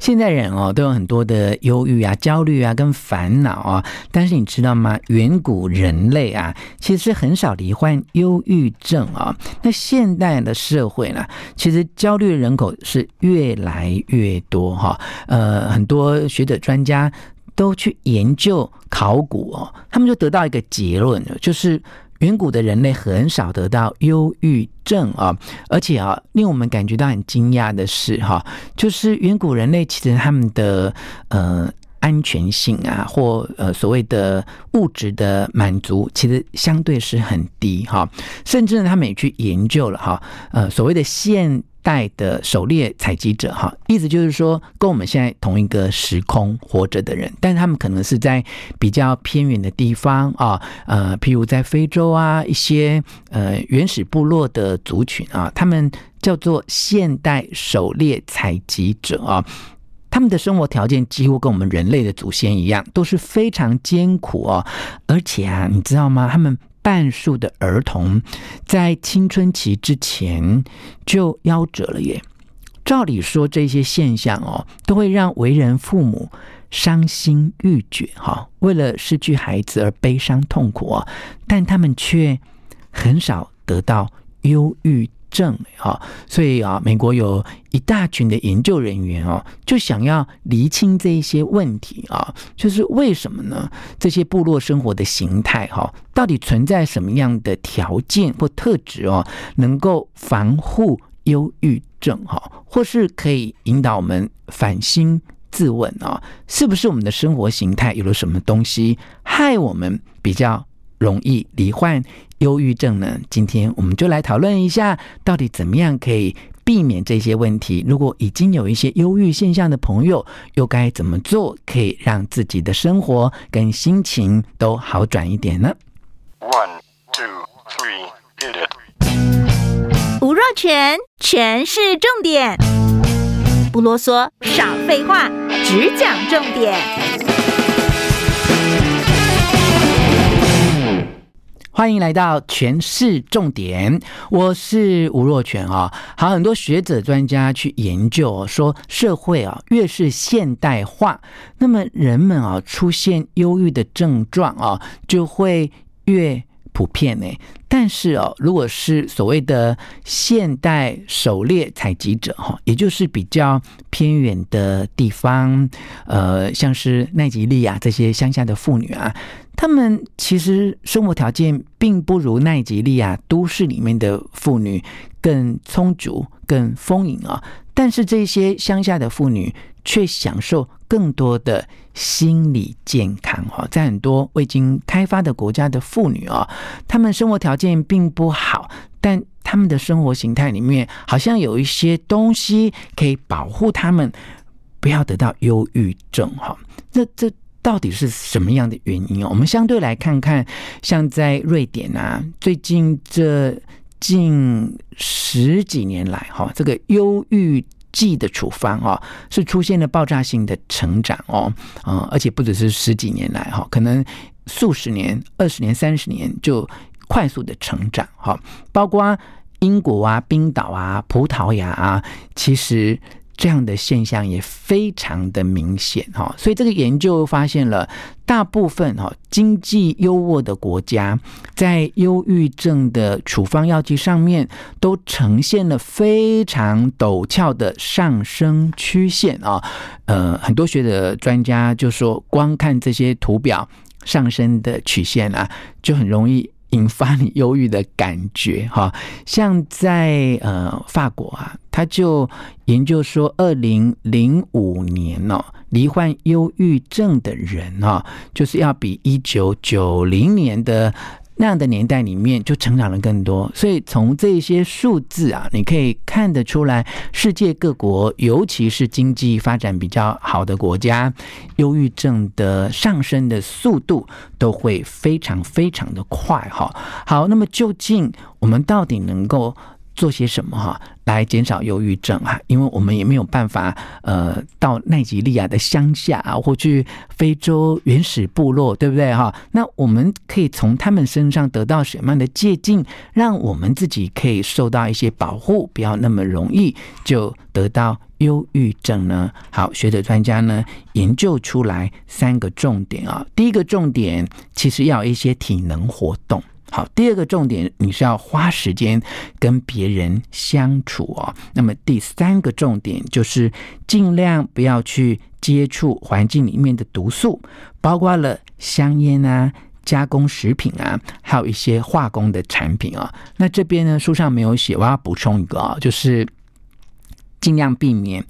现代人哦，都有很多的忧郁啊、焦虑啊、跟烦恼啊。但是你知道吗？远古人类啊，其实很少罹患忧郁症啊。那现代的社会呢，其实焦虑人口是越来越多哈。呃，很多学者专家都去研究考古哦，他们就得到一个结论，就是。远古的人类很少得到忧郁症啊，而且啊，令我们感觉到很惊讶的是哈，就是远古人类其实他们的呃安全性啊，或呃所谓的物质的满足，其实相对是很低哈，甚至呢，他们也去研究了哈，呃所谓的现代的狩猎采集者哈，意思就是说，跟我们现在同一个时空活着的人，但他们可能是在比较偏远的地方啊，呃，譬如在非洲啊，一些呃原始部落的族群啊，他们叫做现代狩猎采集者啊，他们的生活条件几乎跟我们人类的祖先一样，都是非常艰苦哦，而且啊，你知道吗？他们。半数的儿童在青春期之前就夭折了耶。照理说，这些现象哦，都会让为人父母伤心欲绝哈，为了失去孩子而悲伤痛苦啊，但他们却很少得到忧郁症哈，所以啊，美国有一大群的研究人员哦，就想要厘清这一些问题啊，就是为什么呢？这些部落生活的形态哈，到底存在什么样的条件或特质哦，能够防护忧郁症哈，或是可以引导我们反心自问啊，是不是我们的生活形态有了什么东西？害我们比较容易罹患忧郁症呢？今天我们就来讨论一下，到底怎么样可以避免这些问题。如果已经有一些忧郁现象的朋友，又该怎么做，可以让自己的生活跟心情都好转一点呢？One, two, three, hit it. 吴若权，全是重点，不啰嗦，少废话，只讲重点。欢迎来到全市重点，我是吴若全啊。好，很多学者专家去研究说，社会啊越是现代化，那么人们啊出现忧郁的症状啊就会越普遍呢。但是哦，如果是所谓的现代狩猎采集者哈，也就是比较偏远的地方，呃，像是奈及利亚这些乡下的妇女啊，她们其实生活条件并不如奈及利亚都市里面的妇女更充足、更丰盈啊。但是这些乡下的妇女却享受更多的心理健康哈，在很多未经开发的国家的妇女啊，她们生活条件并不好，但她们的生活形态里面好像有一些东西可以保护她们不要得到忧郁症哈。这这到底是什么样的原因？我们相对来看看，像在瑞典啊，最近这近十几年来哈，这个忧郁。剂的处方哦，是出现了爆炸性的成长哦，嗯，而且不只是十几年来哈，可能数十年、二十年、三十年就快速的成长哈，包括英国啊、冰岛啊、葡萄牙啊，其实。这样的现象也非常的明显哈，所以这个研究发现了，大部分哈经济优渥的国家，在忧郁症的处方药剂上面都呈现了非常陡峭的上升曲线啊。呃，很多学者专家就说，光看这些图表上升的曲线啊，就很容易。引发你忧郁的感觉，哈，像在呃法国啊，他就研究说，二零零五年哦，罹患忧郁症的人啊，就是要比一九九零年的。那样的年代里面就成长了更多，所以从这些数字啊，你可以看得出来，世界各国，尤其是经济发展比较好的国家，忧郁症的上升的速度都会非常非常的快哈。好，那么究竟我们到底能够做些什么哈，来减少忧郁症啊？因为我们也没有办法呃到奈及利亚的乡下啊，或去非洲原始部落，对不对哈？那我们可以从他们身上得到什么样的借鉴，让我们自己可以受到一些保护，不要那么容易就得到忧郁症呢？好，学者专家呢研究出来三个重点啊。第一个重点其实要一些体能活动。好，第二个重点，你是要花时间跟别人相处哦。那么第三个重点就是尽量不要去接触环境里面的毒素，包括了香烟啊、加工食品啊，还有一些化工的产品啊。那这边呢，书上没有写，我要补充一个啊，就是尽量避免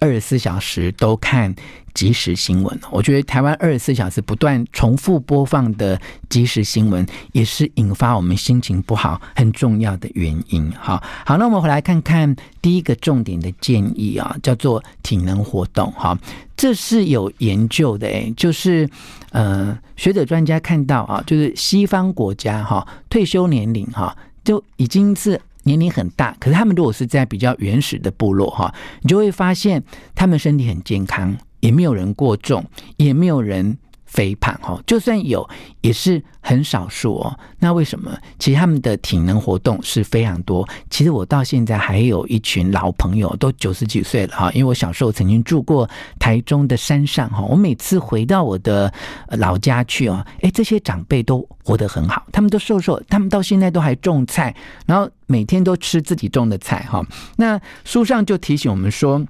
二十四小时都看即时新闻，我觉得台湾二十四小时不断重复播放的即时新闻，也是引发我们心情不好很重要的原因。好，好，那我们回来看看第一个重点的建议啊，叫做体能活动。哈，这是有研究的，诶，就是呃，学者专家看到啊，就是西方国家哈，退休年龄哈就已经是。年龄很大，可是他们如果是在比较原始的部落哈，你就会发现他们身体很健康，也没有人过重，也没有人。肥胖哈，就算有也是很少数哦。那为什么？其实他们的体能活动是非常多。其实我到现在还有一群老朋友，都九十几岁了哈。因为我小时候曾经住过台中的山上哈，我每次回到我的老家去哦，哎，这些长辈都活得很好，他们都瘦瘦，他们到现在都还种菜，然后每天都吃自己种的菜哈。那书上就提醒我们说。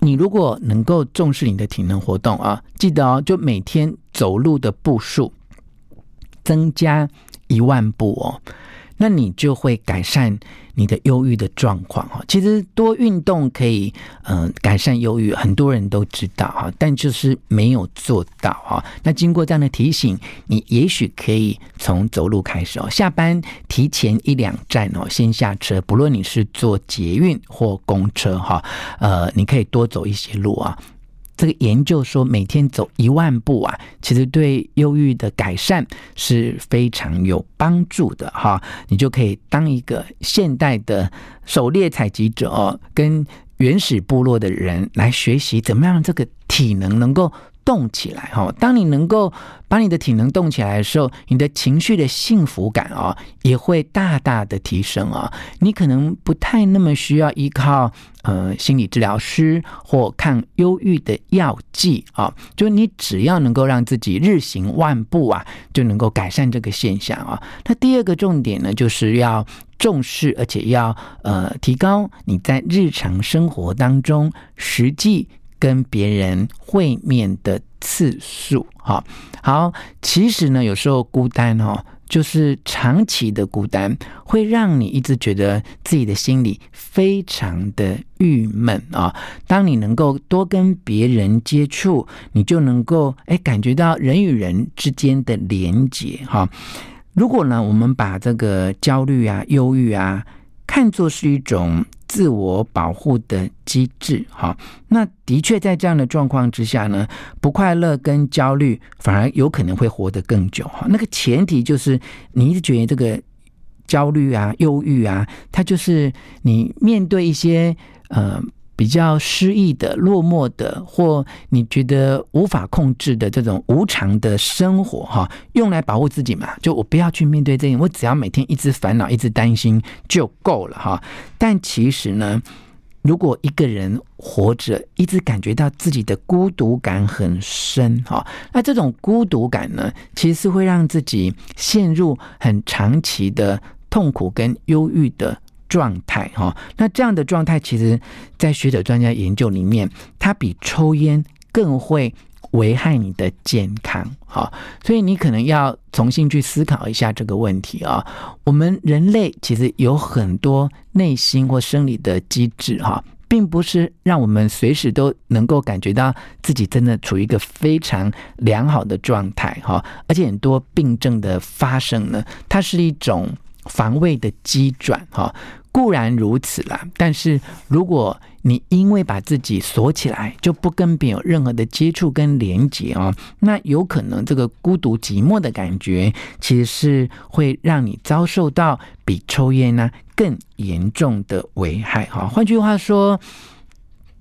你如果能够重视你的体能活动啊，记得哦，就每天走路的步数增加一万步哦。那你就会改善你的忧郁的状况哈。其实多运动可以嗯、改善忧郁，很多人都知道哈，但就是没有做到哈。那经过这样的提醒，你也许可以从走路开始哦。下班提前一两站哦，先下车，不论你是坐捷运或公车哈，呃，你可以多走一些路啊。这个研究说，每天走一万步啊，其实对忧郁的改善是非常有帮助的哈。你就可以当一个现代的狩猎采集者哦，跟原始部落的人来学习怎么样这个体能能够。动起来哈！当你能够把你的体能动起来的时候，你的情绪的幸福感啊，也会大大的提升啊。你可能不太那么需要依靠呃心理治疗师或抗忧郁的药剂啊，就你只要能够让自己日行万步啊，就能够改善这个现象啊。那第二个重点呢，就是要重视，而且要呃提高你在日常生活当中实际。跟别人会面的次数，哈，好，其实呢，有时候孤单哦，就是长期的孤单，会让你一直觉得自己的心里非常的郁闷啊。当你能够多跟别人接触，你就能够哎感觉到人与人之间的连结，哈。如果呢，我们把这个焦虑啊、忧郁啊，看作是一种。自我保护的机制，哈，那的确在这样的状况之下呢，不快乐跟焦虑反而有可能会活得更久，哈。那个前提就是你一直觉得这个焦虑啊、忧郁啊，它就是你面对一些呃。比较失意的、落寞的，或你觉得无法控制的这种无常的生活，哈，用来保护自己嘛？就我不要去面对这些，我只要每天一直烦恼、一直担心就够了，哈。但其实呢，如果一个人活着，一直感觉到自己的孤独感很深，哈，那这种孤独感呢，其实是会让自己陷入很长期的痛苦跟忧郁的。状态哈，那这样的状态，其实，在学者专家研究里面，它比抽烟更会危害你的健康哈。所以你可能要重新去思考一下这个问题啊。我们人类其实有很多内心或生理的机制哈，并不是让我们随时都能够感觉到自己真的处于一个非常良好的状态哈。而且很多病症的发生呢，它是一种防卫的机转哈。固然如此啦，但是如果你因为把自己锁起来，就不跟别人有任何的接触跟连接哦，那有可能这个孤独寂寞的感觉，其实是会让你遭受到比抽烟呢更严重的危害哈。换句话说。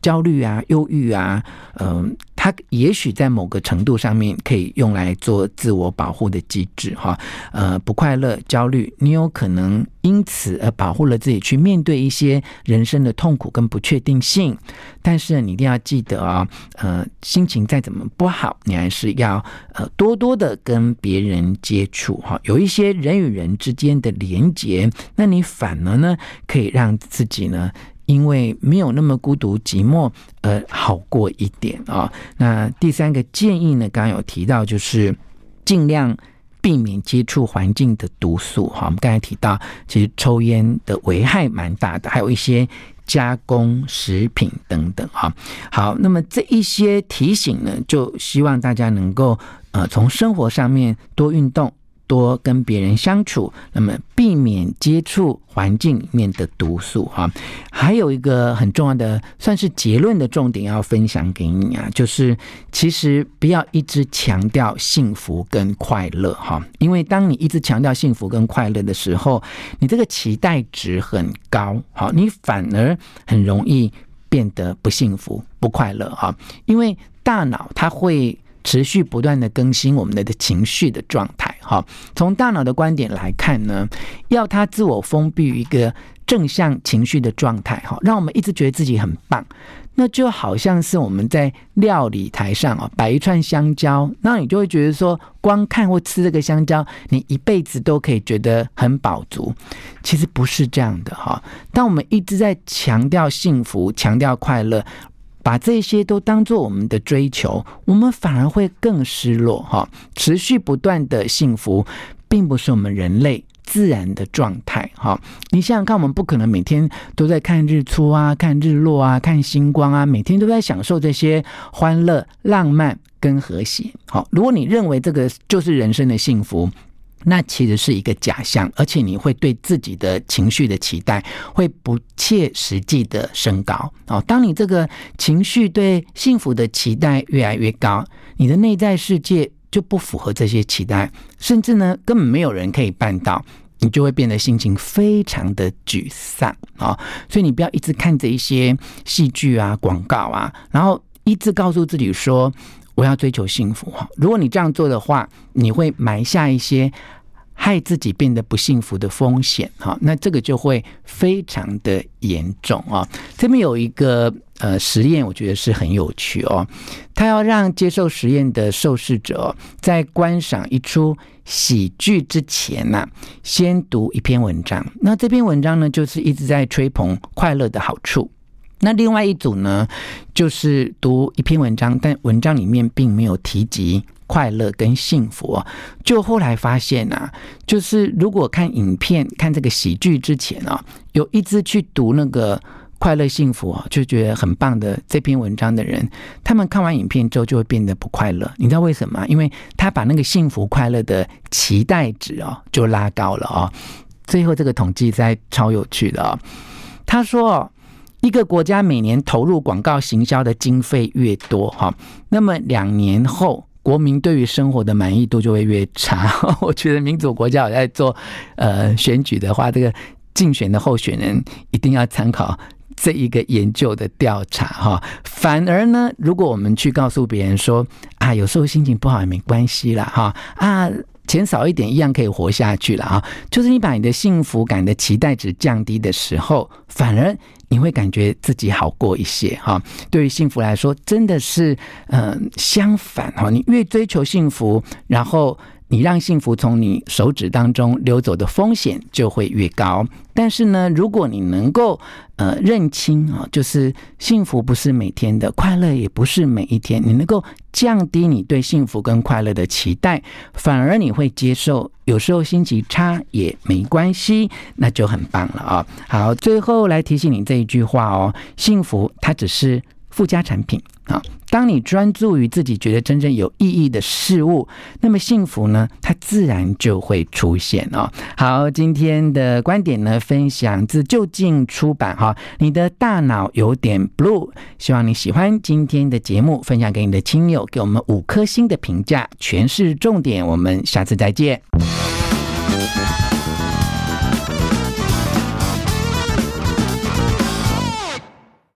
焦虑啊，忧郁啊，嗯、它也许在某个程度上面可以用来做自我保护的机制，哈，呃，不快乐、焦虑，你有可能因此而保护了自己，去面对一些人生的痛苦跟不确定性。但是你一定要记得啊、呃，心情再怎么不好，你还是要呃多多的跟别人接触，哈，有一些人与人之间的连结，那你反而呢，可以让自己呢。因为没有那么孤独寂寞，呃，好过一点啊、哦。那第三个建议呢，刚刚有提到，就是尽量避免接触环境的毒素哈。我们刚才提到，其实抽烟的危害蛮大的，还有一些加工食品等等哈。好，那么这一些提醒呢，就希望大家能够呃，从生活上面多运动。多跟别人相处，那么避免接触环境里面的毒素哈。还有一个很重要的，算是结论的重点要分享给你啊，就是其实不要一直强调幸福跟快乐哈，因为当你一直强调幸福跟快乐的时候，你这个期待值很高，好，你反而很容易变得不幸福、不快乐哈，因为大脑它会。持续不断的更新我们的的情绪的状态，好。从大脑的观点来看呢，要它自我封闭一个正向情绪的状态，哈，让我们一直觉得自己很棒。那就好像是我们在料理台上啊摆一串香蕉，那你就会觉得说，光看或吃这个香蕉，你一辈子都可以觉得很饱足。其实不是这样的，哈。当我们一直在强调幸福、强调快乐。把这些都当做我们的追求，我们反而会更失落哈。持续不断的幸福，并不是我们人类自然的状态哈。你想想看，我们不可能每天都在看日出啊、看日落啊、看星光啊，每天都在享受这些欢乐、浪漫跟和谐。好，如果你认为这个就是人生的幸福。那其实是一个假象，而且你会对自己的情绪的期待会不切实际的升高哦。当你这个情绪对幸福的期待越来越高，你的内在世界就不符合这些期待，甚至呢根本没有人可以办到，你就会变得心情非常的沮丧啊。所以你不要一直看着一些戏剧啊、广告啊，然后一直告诉自己说。我要追求幸福哈！如果你这样做的话，你会埋下一些害自己变得不幸福的风险哈。那这个就会非常的严重啊。这边有一个呃实验，我觉得是很有趣哦。他要让接受实验的受试者在观赏一出喜剧之前呐，先读一篇文章。那这篇文章呢，就是一直在吹捧快乐的好处。那另外一组呢，就是读一篇文章，但文章里面并没有提及快乐跟幸福。就后来发现啊，就是如果看影片、看这个喜剧之前啊，有一直去读那个快乐幸福啊，就觉得很棒的这篇文章的人，他们看完影片之后就会变得不快乐。你知道为什么？因为他把那个幸福快乐的期待值哦，就拉高了哦。最后这个统计在超有趣的哦，他说。一个国家每年投入广告行销的经费越多，哈，那么两年后国民对于生活的满意度就会越差。我觉得民主国家有在做呃选举的话，这个竞选的候选人一定要参考这一个研究的调查，哈。反而呢，如果我们去告诉别人说啊，有时候心情不好也没关系啦，哈啊。钱少一点一样可以活下去了啊！就是你把你的幸福感的期待值降低的时候，反而你会感觉自己好过一些哈。对于幸福来说，真的是嗯相反哈。你越追求幸福，然后。你让幸福从你手指当中流走的风险就会越高。但是呢，如果你能够呃认清啊，就是幸福不是每天的，快乐也不是每一天，你能够降低你对幸福跟快乐的期待，反而你会接受有时候心情差也没关系，那就很棒了啊。好，最后来提醒你这一句话哦，幸福它只是附加产品啊，当你专注于自己觉得真正有意义的事物，那么幸福呢，它自然就会出现哦。好，今天的观点呢，分享自就近出版哈。你的大脑有点 blue，希望你喜欢今天的节目，分享给你的亲友，给我们五颗星的评价，全是重点。我们下次再见。